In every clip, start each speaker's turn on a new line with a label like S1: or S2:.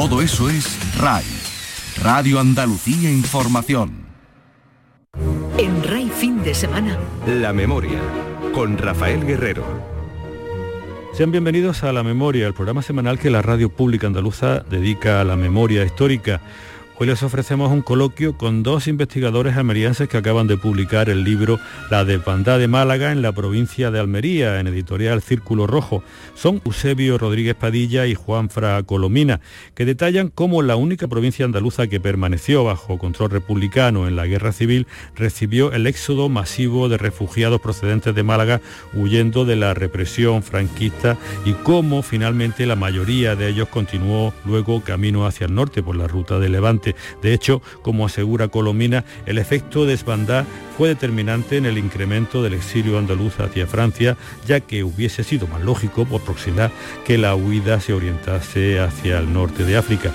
S1: Todo eso es RAI, Radio Andalucía Información.
S2: En RAI fin de semana.
S3: La memoria, con Rafael Guerrero.
S4: Sean bienvenidos a La Memoria, el programa semanal que la Radio Pública Andaluza dedica a la memoria histórica. Hoy les ofrecemos un coloquio con dos investigadores almerienses que acaban de publicar el libro La desbandada de Málaga en la provincia de Almería, en editorial Círculo Rojo. Son Eusebio Rodríguez Padilla y Juan Fra Colomina, que detallan cómo la única provincia andaluza que permaneció bajo control republicano en la guerra civil recibió el éxodo masivo de refugiados procedentes de Málaga huyendo de la represión franquista y cómo finalmente la mayoría de ellos continuó luego camino hacia el norte por la ruta de Levante de hecho, como asegura Colomina, el efecto de desbandar fue determinante en el incremento del exilio andaluz hacia Francia, ya que hubiese sido más lógico por proximidad que la huida se orientase hacia el norte de África.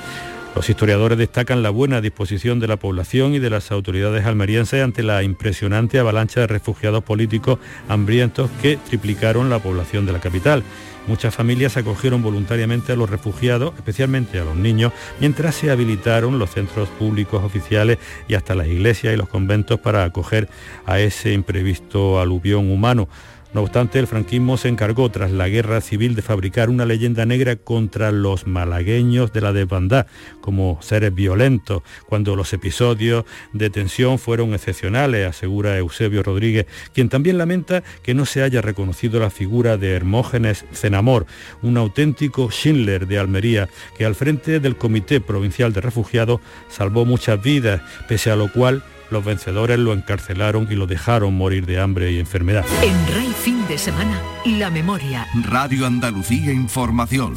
S4: Los historiadores destacan la buena disposición de la población y de las autoridades almerienses ante la impresionante avalancha de refugiados políticos hambrientos que triplicaron la población de la capital. Muchas familias acogieron voluntariamente a los refugiados, especialmente a los niños, mientras se habilitaron los centros públicos oficiales y hasta las iglesias y los conventos para acoger a ese imprevisto aluvión humano. No obstante, el franquismo se encargó tras la guerra civil de fabricar una leyenda negra contra los malagueños de la desbandad, como seres violentos, cuando los episodios de tensión fueron excepcionales, asegura Eusebio Rodríguez, quien también lamenta que no se haya reconocido la figura de Hermógenes Cenamor, un auténtico Schindler de Almería, que al frente del Comité Provincial de Refugiados salvó muchas vidas, pese a lo cual los vencedores lo encarcelaron y lo dejaron morir de hambre y enfermedad.
S2: En Rey Fin de Semana, La Memoria.
S1: Radio Andalucía Información.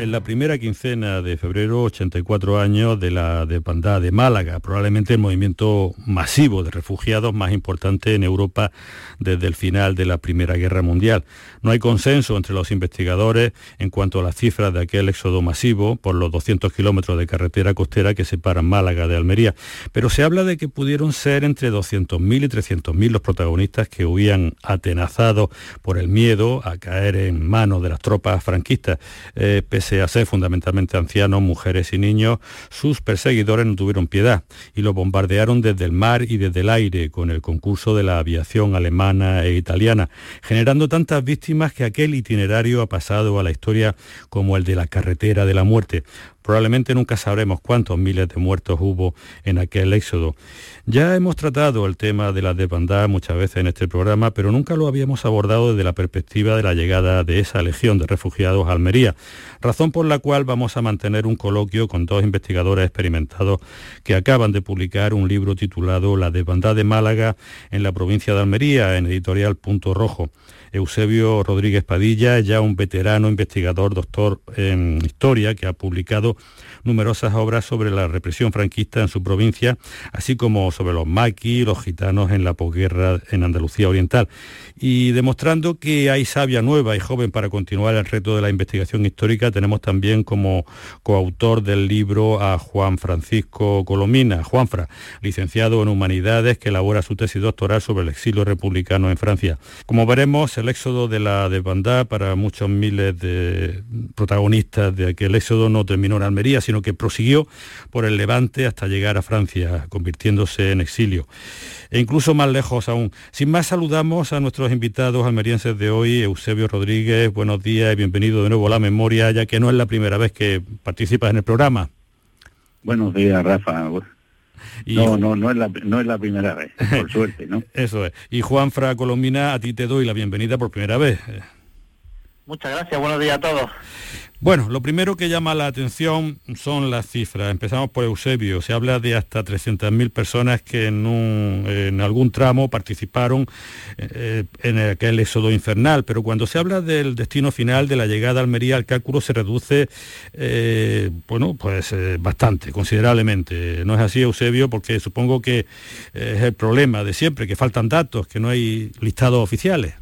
S4: En la primera quincena de febrero, 84 años de la desbandada de Málaga, probablemente el movimiento masivo de refugiados más importante en Europa desde el final de la Primera Guerra Mundial. No hay consenso entre los investigadores en cuanto a las cifras de aquel éxodo masivo por los 200 kilómetros de carretera costera que separan Málaga de Almería, pero se habla de que pudieron ser entre 200.000 y 300.000 los protagonistas que huían atenazados por el miedo a caer en manos de las tropas franquistas. Eh, pese ser fundamentalmente ancianos, mujeres y niños, sus perseguidores no tuvieron piedad y lo bombardearon desde el mar y desde el aire con el concurso de la aviación alemana e italiana, generando tantas víctimas que aquel itinerario ha pasado a la historia como el de la carretera de la muerte. Probablemente nunca sabremos cuántos miles de muertos hubo en aquel éxodo. Ya hemos tratado el tema de la desbandada muchas veces en este programa, pero nunca lo habíamos abordado desde la perspectiva de la llegada de esa legión de refugiados a Almería, razón por la cual vamos a mantener un coloquio con dos investigadores experimentados que acaban de publicar un libro titulado La desbandada de Málaga en la provincia de Almería, en editorial Punto Rojo. Eusebio Rodríguez Padilla, ya un veterano investigador, doctor en historia, que ha publicado numerosas obras sobre la represión franquista en su provincia, así como sobre los maquis, los gitanos en la posguerra en Andalucía Oriental, y demostrando que hay sabia nueva y joven para continuar el reto de la investigación histórica, tenemos también como coautor del libro a Juan Francisco Colomina, Juanfra, licenciado en Humanidades, que elabora su tesis doctoral sobre el exilio republicano en Francia. Como veremos, el éxodo de la desbandada para muchos miles de protagonistas de aquel éxodo no terminó en Almería, sino que prosiguió por el Levante hasta llegar a Francia, convirtiéndose en exilio. E incluso más lejos aún. Sin más, saludamos a nuestros invitados almerienses de hoy, Eusebio Rodríguez, buenos días y bienvenido de nuevo a la memoria, ya que no es la primera vez que participas en el programa.
S5: Buenos días, Rafa. No, no, no es, la, no es la primera vez, por suerte, ¿no?
S4: Eso es. Y Juan Fra Colomina, a ti te doy la bienvenida por primera vez.
S6: Muchas gracias, buenos días a todos.
S4: Bueno, lo primero que llama la atención son las cifras. Empezamos por Eusebio. Se habla de hasta 300.000 personas que en, algún tramo participaron eh, en aquel éxodo infernal, pero cuando se habla del destino final de la llegada a Almería, el cálculo se reduce, eh, bueno, pues eh, bastante, considerablemente. ¿No es así, Eusebio? Porque supongo que es el problema de siempre, que faltan datos, que no hay listados oficiales.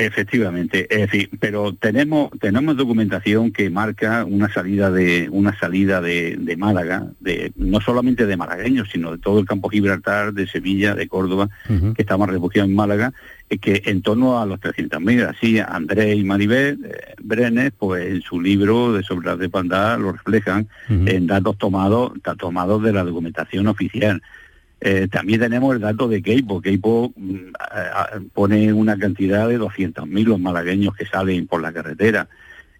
S5: Efectivamente, es decir, pero tenemos tenemos documentación que marca una salida de una salida de, de, Málaga, de no solamente de malagueños, sino de todo el campo Gibraltar, de Sevilla, de Córdoba, que estaban refugiados en Málaga, que en torno a los 300.000, así Andrés y Maribel eh, Brenes, pues en su libro de sobre de Pandá lo reflejan en datos tomados, tomados de la documentación oficial. Eh, también tenemos el dato de Keipo. Keipo mm, pone una cantidad de 200.000 los malagueños que salen por la carretera.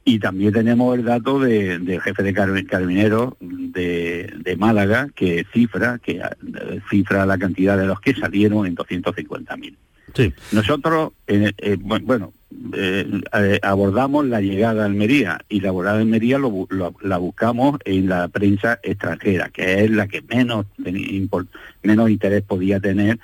S5: Y también tenemos el dato del jefe de carabineros de, de, Málaga que cifra, que eh, cifra la cantidad de los que salieron en 250.000. Nosotros, eh, eh, bueno, eh, abordamos la llegada a Almería y la llegada a Almería la buscamos en la prensa extranjera, que es la que menos, menos interés podía tener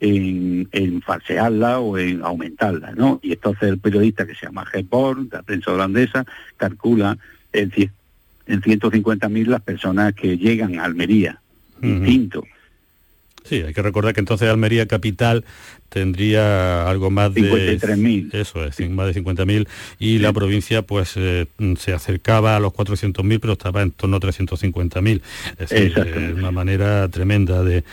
S5: en, falsearla o en aumentarla, ¿no? Y entonces el periodista que se llama Hepburn, de la prensa holandesa, calcula en, en 150.000 las personas que llegan a Almería. Distinto.
S4: Sí, hay que recordar que entonces Almería capital tendría algo más de
S5: 53.000.
S4: Eso es, más de 50.000 y la provincia pues eh, se acercaba a los 400.000 pero estaba en torno a 350.000. Es decir, una manera tremenda de,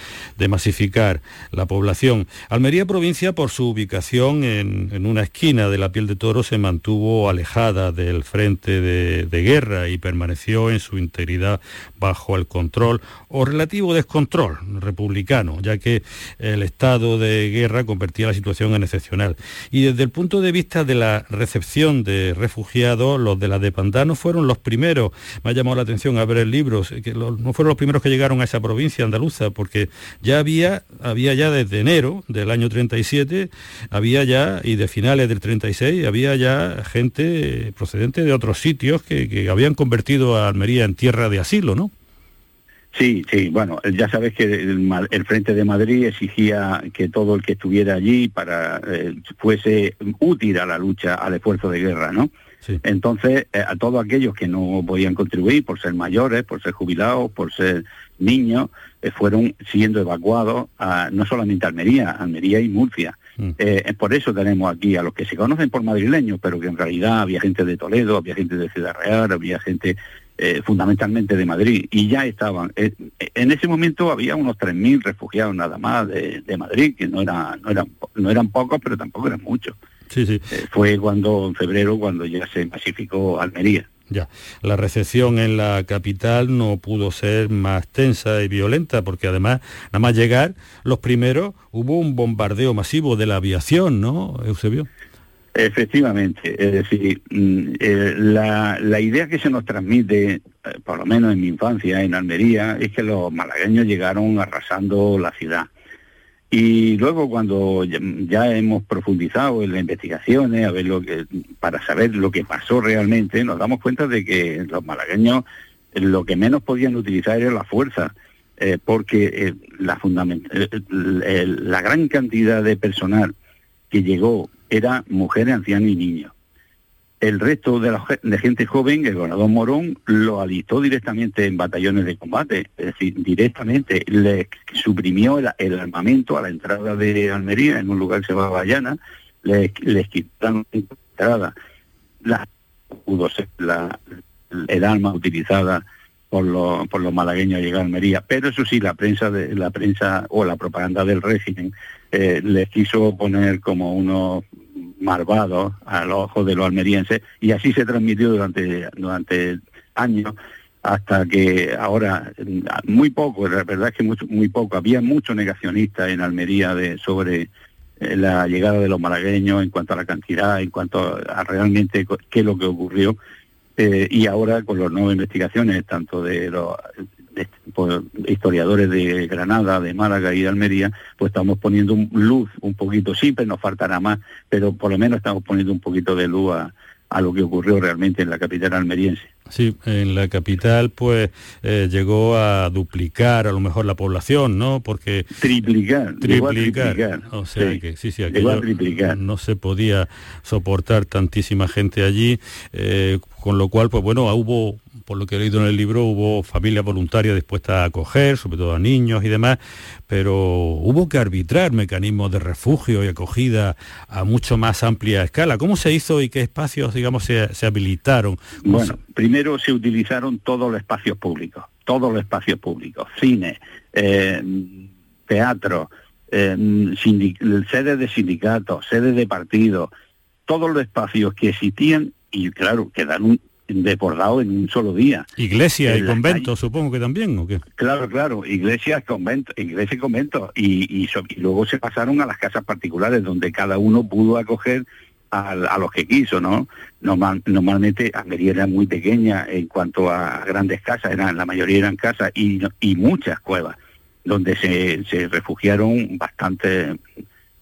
S4: masificar la población. Almería provincia por su ubicación en, una esquina de la piel de toro se mantuvo alejada del frente de, de guerra y permaneció en su integridad bajo el control o relativo descontrol republicano, ya que el estado de guerra convertía la situación en excepcional. Y desde el punto de vista de la recepción de refugiados, los de la de Pantano fueron los primeros. Me ha llamado la atención a ver el libro, que no fueron los primeros que llegaron a esa provincia andaluza, porque ya había, había ya desde enero del año 37, había ya, y de finales del 36, había ya gente procedente de otros sitios que, que habían convertido a Almería en tierra de asilo, ¿no?
S5: Sí, sí, bueno, ya sabes que el, Frente de Madrid exigía que todo el que estuviera allí para eh, fuese útil a la lucha, al esfuerzo de guerra, ¿no? Entonces, eh, a todos aquellos que no podían contribuir por ser mayores, por ser jubilados, por ser niños, eh, fueron siendo evacuados a, no solamente a Almería, Almería y Murcia. Mm. por eso tenemos aquí a los que se conocen por madrileños, pero que en realidad había gente de Toledo, había gente de Ciudad Real, había gente eh, fundamentalmente de Madrid, y ya estaban. Eh, en ese momento había unos 3.000 refugiados nada más de, Madrid, que no, era, no, eran, no eran pocos, pero tampoco eran muchos.
S4: Sí, sí.
S5: Eh, fue cuando, en febrero, cuando ya se masificó Almería.
S4: Ya, la recepción en la capital no pudo ser más tensa y violenta, porque además, nada más llegar, los primeros, hubo un bombardeo masivo de la aviación, ¿no, Eusebio?
S5: Efectivamente, es decir, mm, eh, la, la, idea que se nos transmite, eh, por lo menos en mi infancia en Almería, es que los malagueños llegaron arrasando la ciudad. Y luego cuando ya, hemos profundizado en las investigaciones, a ver lo que, para saber lo que pasó realmente, nos damos cuenta de que los malagueños lo que menos podían utilizar era la fuerza, eh, porque la, la gran cantidad de personal que llegó era mujeres, ancianos y niños. El resto de, la, gente joven, el gobernador Morón, lo alistó directamente en batallones de combate, es decir, directamente le suprimió el, armamento a la entrada de Almería, en un lugar que se llama Bayana, les, les quitaron la entrada, la, pudo la, el arma utilizada por los, por los malagueños a llegar a Almería. Pero eso sí, la prensa de la prensa o la propaganda del régimen eh, les quiso poner como unos malvados a los ojos de los almerienses y así se transmitió durante, durante años hasta que ahora muy poco, la verdad es que mucho, muy poco, había mucho negacionista en Almería de, sobre eh, la llegada de los malagueños en cuanto a la cantidad, en cuanto a realmente qué es lo que ocurrió eh, y ahora con las nuevas investigaciones, tanto de los historiadores de Granada, de Málaga y de Almería, pues estamos poniendo luz un poquito, siempre nos faltará más, pero por lo menos estamos poniendo un poquito de luz a, lo que ocurrió realmente en la capital almeriense.
S4: Sí, en la capital pues eh, llegó a duplicar a lo mejor la población, ¿no? Porque...
S5: Triplicar.
S4: Triplicar. O sea que sí, sí, no se podía soportar tantísima gente allí. Eh, con lo cual, pues bueno, hubo por lo que he leído en el libro, hubo familias voluntarias dispuestas a acoger, sobre todo a niños y demás, pero hubo que arbitrar mecanismos de refugio y acogida a mucho más amplia escala. ¿Cómo se hizo y qué espacios, digamos, se, habilitaron?
S5: Bueno, primero se utilizaron todos los espacios públicos, todos los espacios públicos, cine, eh, teatro, eh, sedes de sindicatos, sedes de partidos, todos los espacios que existían y claro, quedaron deportados en un solo día.
S4: Iglesia y conventos, supongo que también, ¿o qué?
S5: Claro, claro, iglesias, conventos, iglesia y conventos. Y, y, luego se pasaron a las casas particulares, donde cada uno pudo acoger a, los que quiso, ¿no? Normal, normalmente Almería era muy pequeña en cuanto a grandes casas, eran, la mayoría eran casas y, y muchas cuevas, donde se, se refugiaron bastante,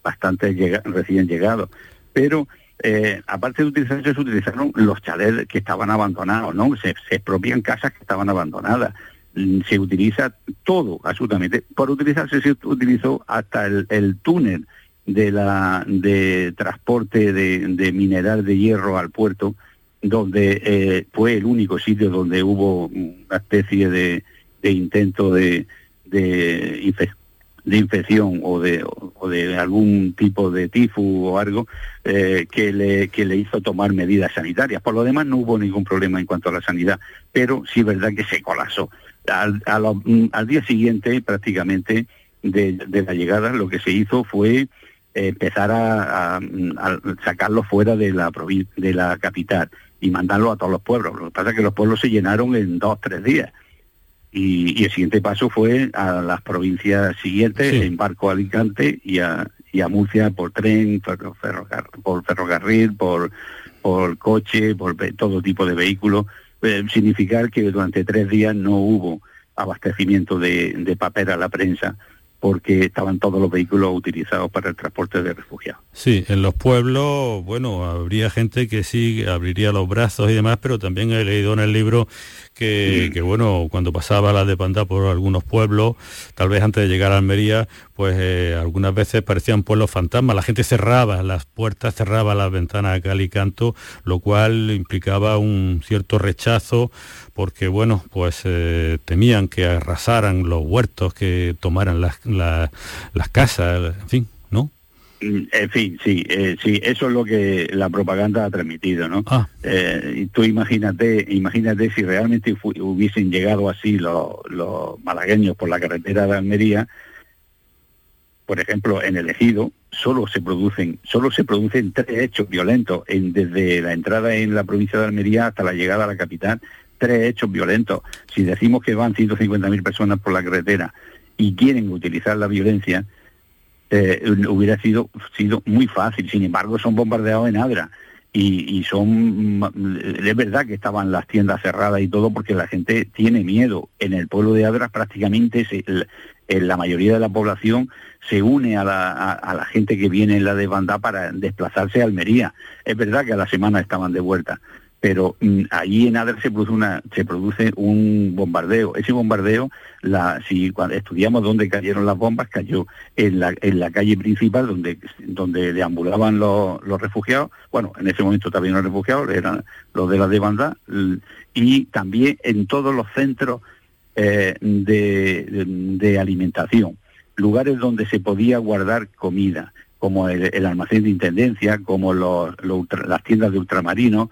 S5: bastante recién llegados. Pero eh, aparte de utilizarse, se utilizaron los chalets que estaban abandonados, ¿no? Se, se expropian casas que estaban abandonadas. Mm, se utiliza todo, absolutamente. Por utilizarse se utilizó hasta el, túnel de la de transporte de, mineral de hierro al puerto, donde eh, fue el único sitio donde hubo una especie de, intento de, de de infección o de, o de algún tipo de tifus o algo eh, que, le, que le hizo tomar medidas sanitarias. Por lo demás no hubo ningún problema en cuanto a la sanidad, pero sí es verdad que se colapsó. Al, al día siguiente prácticamente de, la llegada lo que se hizo fue empezar a, a, sacarlo fuera de la, de la capital y mandarlo a todos los pueblos. Lo que pasa es que los pueblos se llenaron en dos, tres días y, el siguiente paso fue a las provincias siguientes, en Barco Alicante y a, y a Murcia por tren, por, ferrocarril, por, por coche, por todo tipo de vehículos. Eh, significar que durante tres días no hubo abastecimiento de, de papel a la prensa porque estaban todos los vehículos utilizados para el transporte de refugiados.
S4: Sí, en los pueblos, bueno, habría gente que sí abriría los brazos y demás, pero también he leído en el libro que, bueno, cuando pasaba la de Panda por algunos pueblos, tal vez antes de llegar a Almería, pues eh, algunas veces parecían pueblos fantasmas, la gente cerraba las puertas, cerraba las ventanas a cal y canto, lo cual implicaba un cierto rechazo, porque bueno, pues eh, temían que arrasaran los huertos, que tomaran las, las casas, en fin.
S5: Mm, en fin, sí, eh, sí, eso es lo que la propaganda ha transmitido, ¿no? Ah. Eh, tú imagínate, imagínate si realmente hubiesen llegado así los, malagueños por la carretera de Almería, por ejemplo, en el ejido, solo se producen, solo se producen tres hechos violentos en, desde la entrada en la provincia de Almería hasta la llegada a la capital, tres hechos violentos. Si decimos que van 150.000 personas por la carretera y quieren utilizar la violencia, eh, hubiera sido, sido muy fácil. Sin embargo, son bombardeados en Adra. Y, son, es verdad que estaban las tiendas cerradas y todo porque la gente tiene miedo. En el pueblo de Adra prácticamente la mayoría de la población se une a la, a la gente que viene en la desbandada para desplazarse a Almería. Es verdad que a la semana estaban de vuelta, pero mm, allí en Adler se produce una se produce un bombardeo. Ese bombardeo la si cuando estudiamos dónde cayeron las bombas cayó en la, en la calle principal donde donde deambulaban los, los refugiados. Bueno en ese momento también los refugiados eran los de la demanda y también en todos los centros eh, de, alimentación. Lugares donde se podía guardar comida como el, almacén de intendencia, como los, las tiendas de ultramarinos,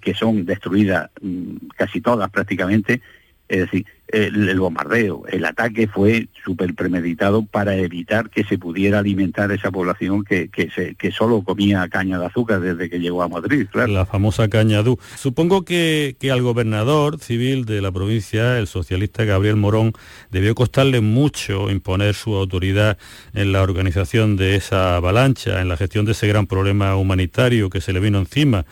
S5: que son destruidas mm, casi todas prácticamente, es decir, el, bombardeo, el ataque fue súper premeditado para evitar que se pudiera alimentar esa población que, que, se, que solo comía caña de azúcar desde que llegó a Madrid, claro.
S4: La famosa caña du. Supongo que, que al gobernador civil de la provincia, el socialista Gabriel Morón, debió costarle mucho imponer su autoridad en la organización de esa avalancha, en la gestión de ese gran problema humanitario que se le vino encima,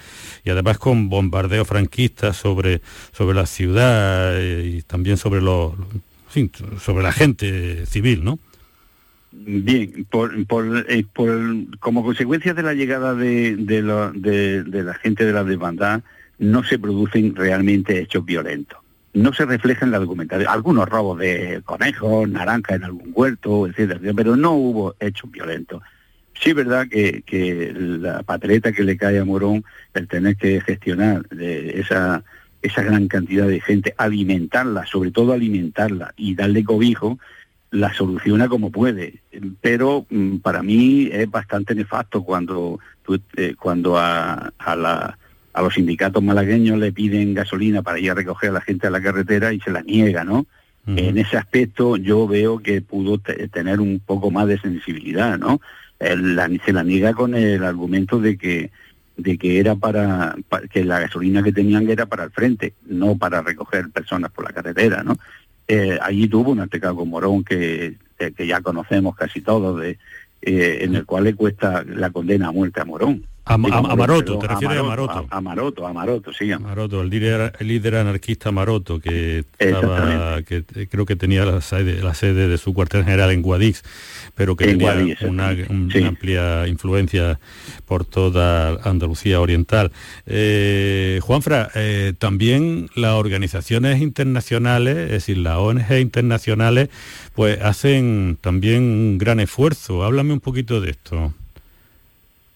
S4: y además con bombardeo franquista sobre, sobre la ciudad eh, y también sobre lo, sobre la gente civil, ¿no?
S5: Bien, por, por, eh, como consecuencia de la llegada de, de, la gente de la desbandada, no se producen realmente hechos violentos. No se refleja en la documentación. Algunos robos de conejos, naranja en algún huerto, etcétera, pero no hubo hechos violentos. Sí es verdad que, que la patreta que le cae a Morón, el tener que gestionar esa esa gran cantidad de gente, alimentarla, sobre todo alimentarla y darle cobijo, la soluciona como puede. Pero mm, para mí es bastante nefasto cuando, eh, cuando a, la, a los sindicatos malagueños le piden gasolina para ir a recoger a la gente a la carretera y se la niega, ¿no? En ese aspecto yo veo que pudo tener un poco más de sensibilidad, ¿no? se la niega con el argumento de que de que era para, que la gasolina que tenían era para el frente, no para recoger personas por la carretera, ¿no? Eh, allí tuvo un con Morón que, que ya conocemos casi todos, de, eh, en el cual le cuesta la condena a muerte a Morón.
S4: A, Maroto, ¿te refieres a
S5: Maroto? A, Maroto, a Maroto, sí.
S4: Maroto, el líder, el líder anarquista Maroto, que, estaba, que creo que tenía la sede, la sede de su cuartel general en Guadix, pero que tenía una, amplia influencia por toda Andalucía Oriental. Eh, Juanfra, eh, también las organizaciones internacionales, es decir, las ONG internacionales, pues hacen también un gran esfuerzo. Háblame un poquito de esto.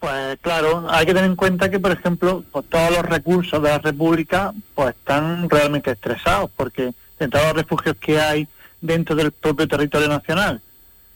S6: Pues claro, hay que tener en cuenta que, por ejemplo, pues, todos los recursos de la República pues están realmente estresados, porque de todos los refugios que hay dentro del propio territorio nacional,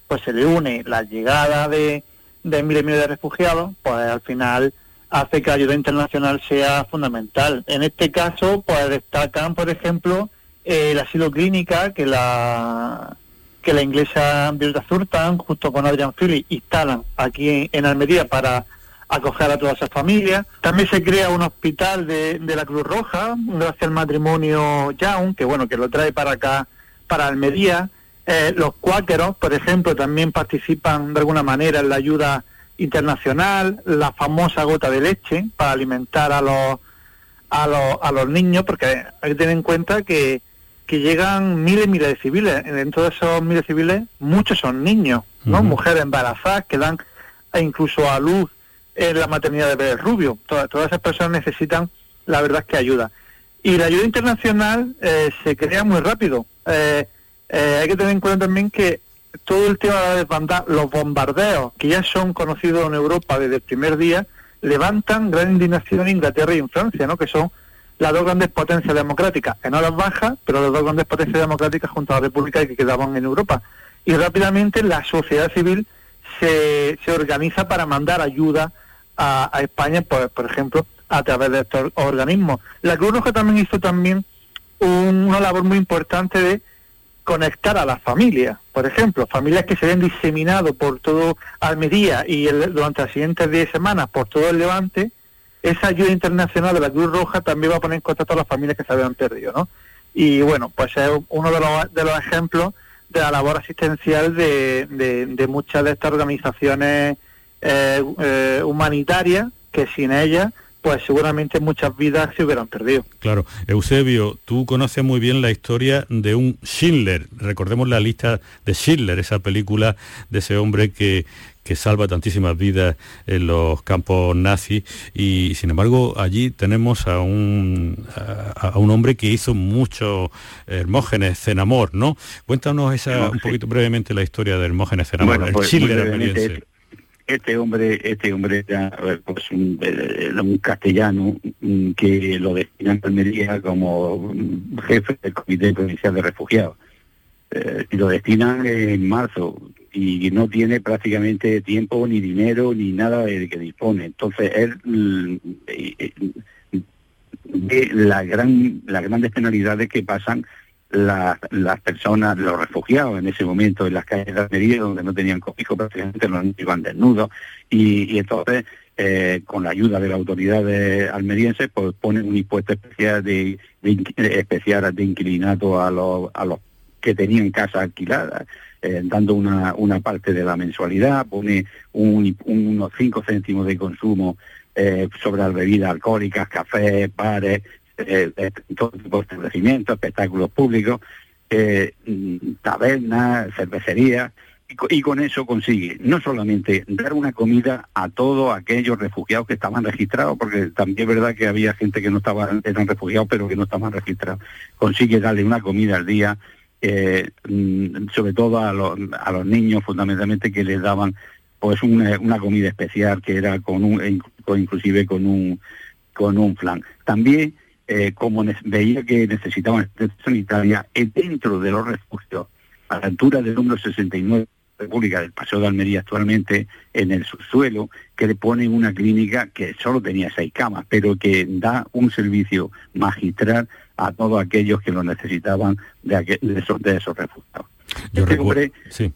S6: pues se le une la llegada de, de miles y miles de refugiados, pues al final hace que la ayuda internacional sea fundamental. En este caso, pues destacan, por ejemplo, el asilo clínica que la que la inglesa Birta Zurtan, justo con Adrian Philly, instalan aquí en, Almería para acoger a toda esa familia. También se crea un hospital de, de la Cruz Roja, gracias al matrimonio Young, que bueno, que lo trae para acá, para Almería. Eh, los cuáqueros, por ejemplo, también participan de alguna manera en la ayuda internacional, la famosa gota de leche para alimentar a los, a los, a los niños, porque hay que tener en cuenta que que llegan miles y miles de civiles. Dentro de esos miles de civiles, muchos son niños, ¿no? Mujeres embarazadas que dan incluso a luz en la maternidad de Pérez Rubio. Todas, esas personas necesitan, la verdad, que ayuda. Y la ayuda internacional eh, se crea muy rápido. Eh, eh, hay que tener en cuenta también que todo el tema de los bombardeos, que ya son conocidos en Europa desde el primer día, levantan gran indignación en Inglaterra y en Francia, ¿no? que son las dos grandes potencias democráticas, en horas bajas, pero las dos grandes potencias democráticas junto a la República que quedaban en Europa. Y rápidamente la sociedad civil se, se organiza para mandar ayuda a, España, pues, por ejemplo, a través de estos organismos. La Cruz Roja también hizo también una labor muy importante de conectar a las familias, por ejemplo, familias que se habían diseminado por todo Almería y durante las siguientes 10 semanas por todo el Levante, esa ayuda internacional de la Cruz Roja también va a poner en contacto a las familias que se habían perdido, ¿no? Y bueno, pues es uno de los, de los ejemplos de la labor asistencial de, de, muchas de estas organizaciones eh, eh, humanitarias que sin ellas pues seguramente muchas vidas se hubieran perdido.
S4: Claro, Eusebio, tú conoces muy bien la historia de un Schindler, recordemos la lista de Schindler, esa película de ese hombre que, que salva tantísimas vidas en los campos nazis. Y sin embargo allí tenemos a un, a, un hombre que hizo muchos Hermógenes Cenamor, ¿no? Cuéntanos esa, un poquito brevemente la historia de Hermógenes Cenamor, el
S5: pues, este hombre, este hombre era pues, un, eh, castellano mm, que lo destinan a Almería como jefe del Comité Provincial de Refugiados. Eh, lo destinan en marzo y no tiene prácticamente tiempo ni dinero ni nada de que dispone. Entonces él mm, eh, ve la gran, las grandes penalidades que pasan las, personas, los refugiados en ese momento en las calles de Almería, donde no tenían cobijo, prácticamente no iban desnudos, y, entonces eh, con la ayuda de las autoridades almerienses, pues ponen un impuesto especial de, especial de inquilinato a los, a los que tenían casa alquilada, eh, dando una, una parte de la mensualidad, pone unos 5 céntimos de consumo eh, sobre las bebidas alcohólicas, cafés, bares, eh, eh, todo tipo de establecimientos, espectáculos públicos, eh, tabernas, cervecerías, y, con eso consigue no solamente dar una comida a todos aquellos refugiados que estaban registrados, porque también es verdad que había gente que no estaba, eran refugiados, pero que no estaban registrados, consigue darle una comida al día, mm, sobre todo a los, a los niños fundamentalmente que les daban pues una, comida especial que era con un inclusive con un con un flan. También eh, como veía que necesitaban atención sanitaria, dentro de los refugios, a la altura del número 69 República del Paseo de Almería actualmente, en el subsuelo, que le ponen una clínica que solo tenía seis camas, pero que da un servicio magistral a todos aquellos que lo necesitaban de, esos, de esos refugiados. este, hombre, sí.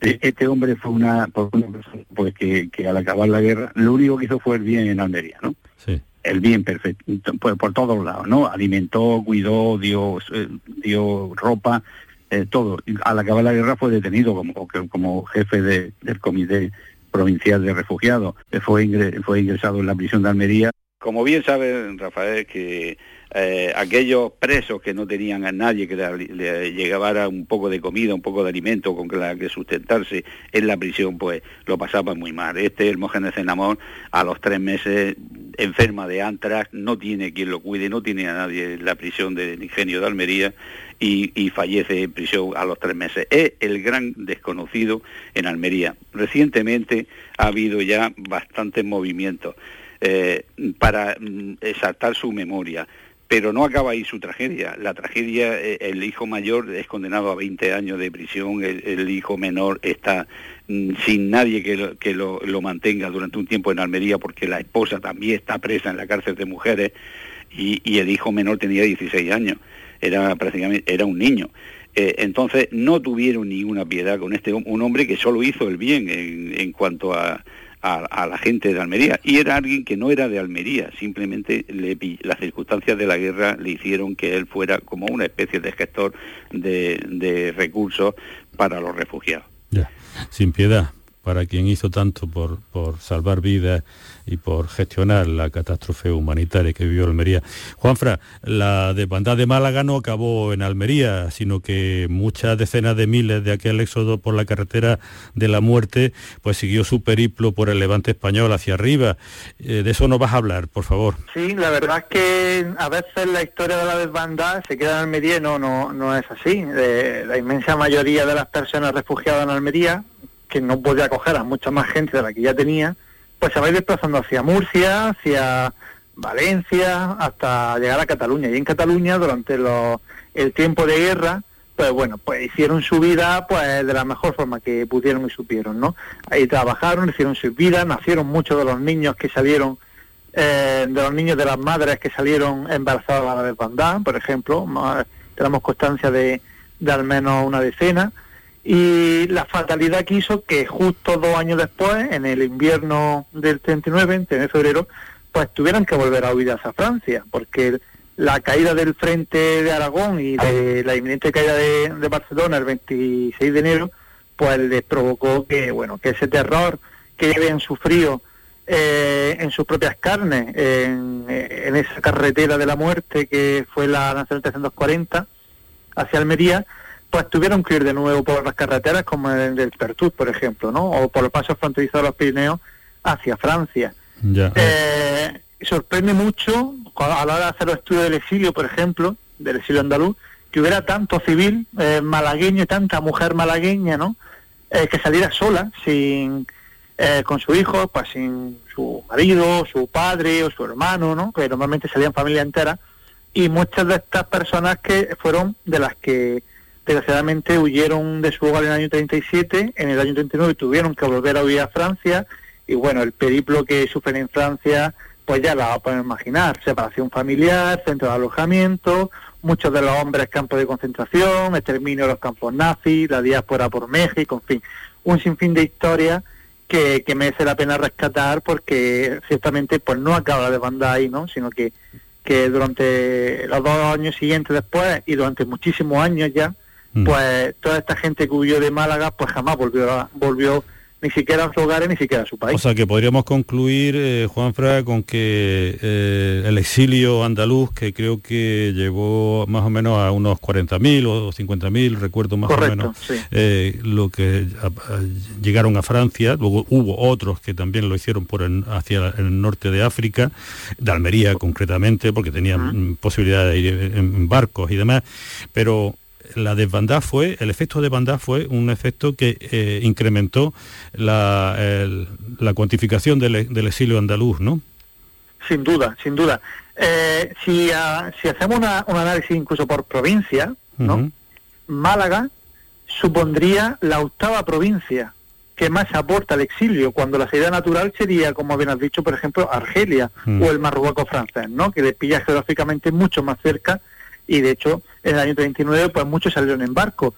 S5: E, este hombre fue una, pues que, que, al acabar la guerra lo único que hizo fue el bien en Almería, ¿no? Sí. El bien perfecto, pues por todos lados, ¿no? Alimentó, cuidó, dio, eh, dio ropa, eh, todo. Al acabar la guerra fue detenido como, como jefe del Comité Provincial de Refugiados. Fue, fue ingresado en la prisión de Almería. Como bien sabe Rafael, que eh, aquellos presos que no tenían a nadie que le, llegara un poco de comida, un poco de alimento con la que sustentarse en la prisión, pues lo pasaban muy mal. Este Hermógenes Zenamón, a los tres meses, enferma de antrax, no tiene quien lo cuide, no tiene a nadie en la prisión del ingenio de Almería y, y, fallece en prisión a los tres meses. Es el gran desconocido en Almería. Recientemente ha habido ya bastantes movimientos eh, para mm, exaltar su memoria pero no acaba ahí su tragedia. La tragedia, eh, el hijo mayor es condenado a 20 años de prisión, el, hijo menor está mm, sin nadie que, lo, mantenga durante un tiempo en Almería porque la esposa también está presa en la cárcel de mujeres y, el hijo menor tenía 16 años, era prácticamente, era un niño. Eh, entonces no tuvieron ninguna piedad con este un hombre que solo hizo el bien en cuanto a, a, la gente de Almería. Y era alguien que no era de Almería, simplemente le, las circunstancias de la guerra le hicieron que él fuera como una especie de gestor de, recursos para los refugiados.
S4: Sin piedad para quien hizo tanto por, por salvar vidas y por gestionar la catástrofe humanitaria que vivió Almería. Juanfra, la desbandada de Málaga no acabó en Almería, sino que muchas decenas de miles de aquel éxodo por la carretera de la muerte, pues siguió su periplo por el levante español hacia arriba. Eh, de eso no vas a hablar, por favor.
S6: Sí, la verdad es que a veces la historia de la desbandada se queda en Almería y no, no, no es así. Eh, la inmensa mayoría de las personas refugiadas en Almería, que no podía acoger a mucha más gente de la que ya tenía, pues se va a ir desplazando hacia Murcia, hacia Valencia, hasta llegar a Cataluña. Y en Cataluña, durante el tiempo de guerra, pues bueno, pues hicieron su vida pues de la mejor forma que pudieron y supieron, ¿no? Ahí trabajaron, hicieron su vida, nacieron muchos de los niños que salieron, eh, de los niños de las madres que salieron embarazadas a la desbandada, por ejemplo, tenemos constancia de, de al menos una decena, y la fatalidad quiso que justo dos años después, en el invierno del 39, en de febrero, pues tuvieran que volver a huir hacia Francia, porque la caída del frente de Aragón y de la inminente caída de, Barcelona el 26 de enero, pues les provocó que, bueno, que ese terror que habían sufrido eh, en sus propias carnes, en, en, esa carretera de la muerte que fue la Nacional 340 hacia Almería, pues tuvieron que ir de nuevo por las carreteras como el del Pertús, por ejemplo, ¿no? O por los pasos fronterizos de los Pirineos hacia Francia. Eh, sorprende mucho a la hora de hacer los estudios del exilio, por ejemplo, del exilio andaluz, que hubiera tanto civil eh, malagueño y tanta mujer malagueña, ¿no? Eh, que saliera sola, sin con su hijo, pues sin su marido, su padre o su hermano, ¿no? Que normalmente salían familia entera. Y muchas de estas personas que fueron de las que desgraciadamente huyeron de su hogar en el año 37, en el año 39 tuvieron que volver a huir a Francia y bueno, el periplo que sufren en Francia, pues ya la pueden imaginar, separación familiar, centro de alojamiento, muchos de los hombres campos de concentración, exterminio de los campos nazis, la diáspora por México, en fin, un sinfín de historias que, que merece la pena rescatar porque ciertamente pues no acaba de bandar ahí, ¿no? sino que, que durante los dos años siguientes después y durante muchísimos años ya, Mm. pues toda esta gente que huyó de Málaga pues jamás volvió volvió ni siquiera a sus hogares, ni siquiera a su país.
S4: O sea que podríamos concluir, eh, Juanfra, con que eh, el exilio andaluz, que creo que llevó más o menos a unos 40.000 o 50.000, recuerdo más o menos, eh, lo que llegaron a Francia, luego hubo otros que también lo hicieron por hacia el norte de África, de Almería concretamente, porque tenían posibilidad de ir en barcos y demás, pero la desbandada fue, el efecto de desbandada fue un efecto que eh, incrementó la, la cuantificación del, exilio andaluz, ¿no?
S6: Sin duda, sin duda. eh, si, ah, si hacemos una, un análisis incluso por provincia, ¿no? Málaga supondría la octava provincia que más aporta al exilio, cuando la salida natural sería, como bien has dicho, por ejemplo, Argelia o el Marruecos francés, ¿no? Que le pilla geográficamente mucho más cerca y de hecho en el año 39 pues muchos salieron en barco.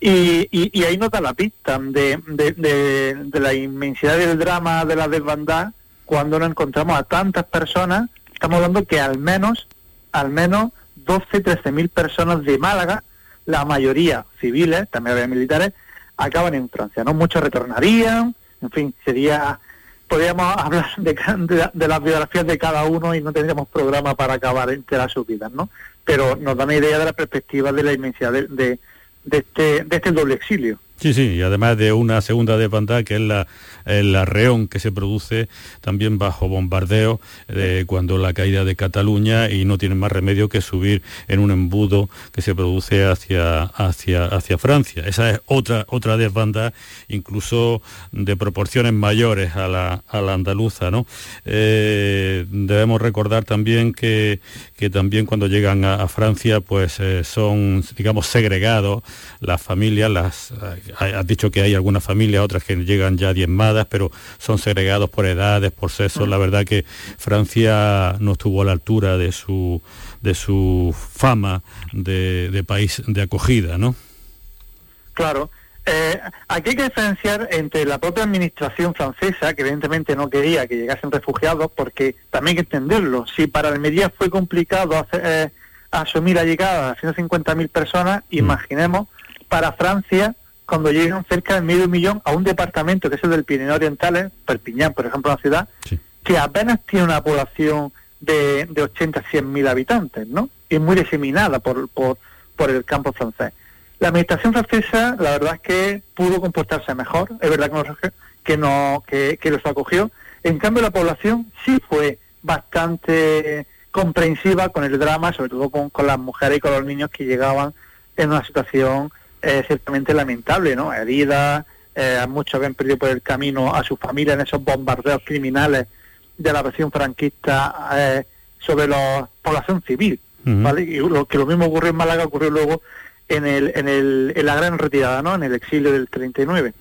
S6: Y, y, ahí nota la pista de, de, la inmensidad del drama de la desbandada cuando nos encontramos a tantas personas estamos hablando que al menos al menos 12 13 mil personas de Málaga la mayoría civiles también había militares acaban en Francia no muchos retornarían en fin sería podríamos hablar de, de, las biografías de cada uno y no tendríamos programa para acabar entre las vidas, ¿no? Pero nos da una idea de la perspectiva de la inmensidad de, de, este, de este doble exilio.
S4: Sí, sí, y además de una segunda desbandada que es la, el arreón que se produce también bajo bombardeo de cuando la caída de Cataluña y no tienen más remedio que subir en un embudo que se produce hacia, hacia, hacia Francia. Esa es otra, otra desbandada, incluso de proporciones mayores a la, a la andaluza. Eh, debemos recordar también que, que también cuando llegan a, Francia pues eh, son, digamos, segregados las familias, las has dicho que hay algunas familias, otras que llegan ya diezmadas, pero son segregados por edades, por sexo. La verdad que Francia no estuvo a la altura de su, de su fama de, país de acogida, ¿no?
S6: Claro. Eh, aquí hay que diferenciar entre la propia administración francesa, que evidentemente no quería que llegasen refugiados, porque también hay que entenderlo. Si para Almería fue complicado eh, asumir la llegada de 150.000 personas, mm. imaginemos para Francia cuando llegan cerca de medio millón a un departamento que es el del Pirineo Oriental, Perpiñán, por ejemplo, una ciudad, que apenas tiene una población de, de 80 100 mil habitantes, ¿no? Y muy diseminada por, por, por el campo francés. La administración francesa, la verdad es que pudo comportarse mejor, es verdad que, nos, que, no, que, que los acogió. En cambio, la población sí fue bastante comprensiva con el drama, sobre todo con, con las mujeres y con los niños que llegaban en una situación es ciertamente lamentable, ¿no? Heridas, eh, muchos habían perdido por el camino a su familia en esos bombardeos criminales de la región franquista eh, sobre la población civil, ¿vale? Y lo que lo mismo ocurrió en Málaga ocurrió luego en el, en el en la gran retirada, ¿no? En el exilio del 39.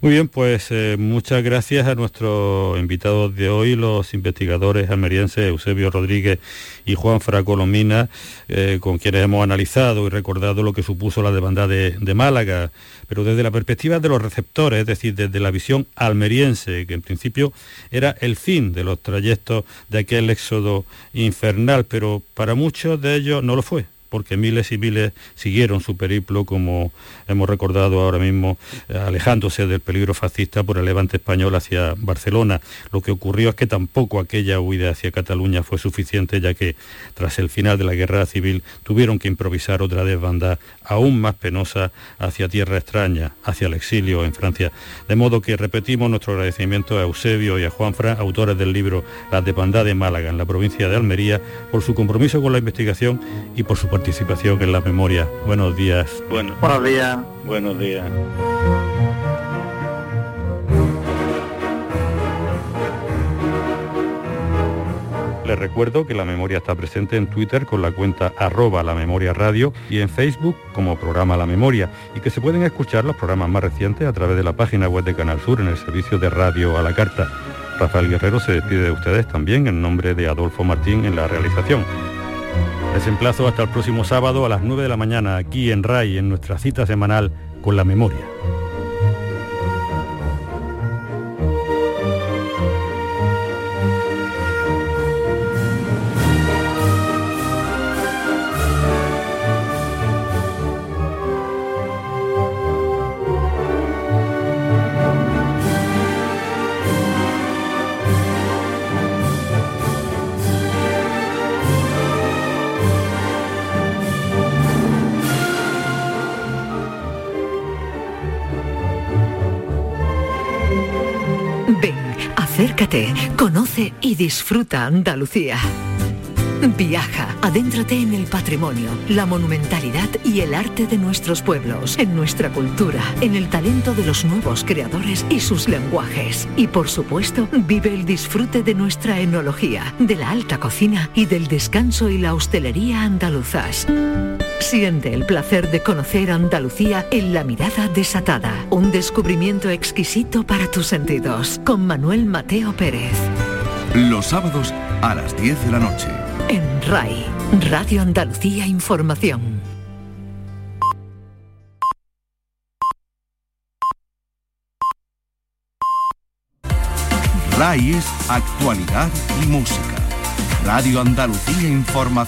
S4: Muy bien, pues eh, muchas gracias a nuestros invitados de hoy, los investigadores almerienses Eusebio Rodríguez y Juan Fracolomina, eh, con quienes hemos analizado y recordado lo que supuso la demanda de, de, Málaga, pero desde la perspectiva de los receptores, es decir, desde la visión almeriense, que en principio era el fin de los trayectos de aquel éxodo infernal, pero para muchos de ellos no lo fue porque miles y miles siguieron su periplo, como hemos recordado ahora mismo, alejándose del peligro fascista por el levante español hacia Barcelona. Lo que ocurrió es que tampoco aquella huida hacia Cataluña fue suficiente, ya que tras el final de la guerra civil tuvieron que improvisar otra desbandada aún más penosa hacia tierra extraña, hacia el exilio en Francia. De modo que repetimos nuestro agradecimiento a Eusebio y a Juan Fran, autores del libro La desbandada de Málaga, en la provincia de Almería, por su compromiso con la investigación y por su participación en la memoria. Buenos días.
S6: Bueno, buenos días.
S5: Buenos días.
S4: Les recuerdo que la memoria está presente en Twitter con la cuenta arroba la memoria radio y en Facebook como programa La Memoria y que se pueden escuchar los programas más recientes a través de la página web de Canal Sur en el servicio de radio a la carta. Rafael Guerrero se despide de ustedes también en nombre de Adolfo Martín en la realización. Les emplazo hasta el próximo sábado a las 9 de la mañana aquí en RAI, en nuestra cita semanal con la memoria.
S2: Conoce y disfruta Andalucía. Viaja, adéntrate en el patrimonio, la monumentalidad y el arte de nuestros pueblos, en nuestra cultura, en el talento de los nuevos creadores y sus lenguajes. Y por supuesto, vive el disfrute de nuestra enología, de la alta cocina y del descanso y la hostelería andaluzas. Siente el placer de conocer Andalucía en la mirada desatada, un descubrimiento exquisito para tus sentidos, con Manuel Mateo Pérez.
S1: Los sábados a las 10 de la noche.
S2: En RAI, Radio Andalucía Información.
S1: RAI es actualidad y música. Radio Andalucía Información.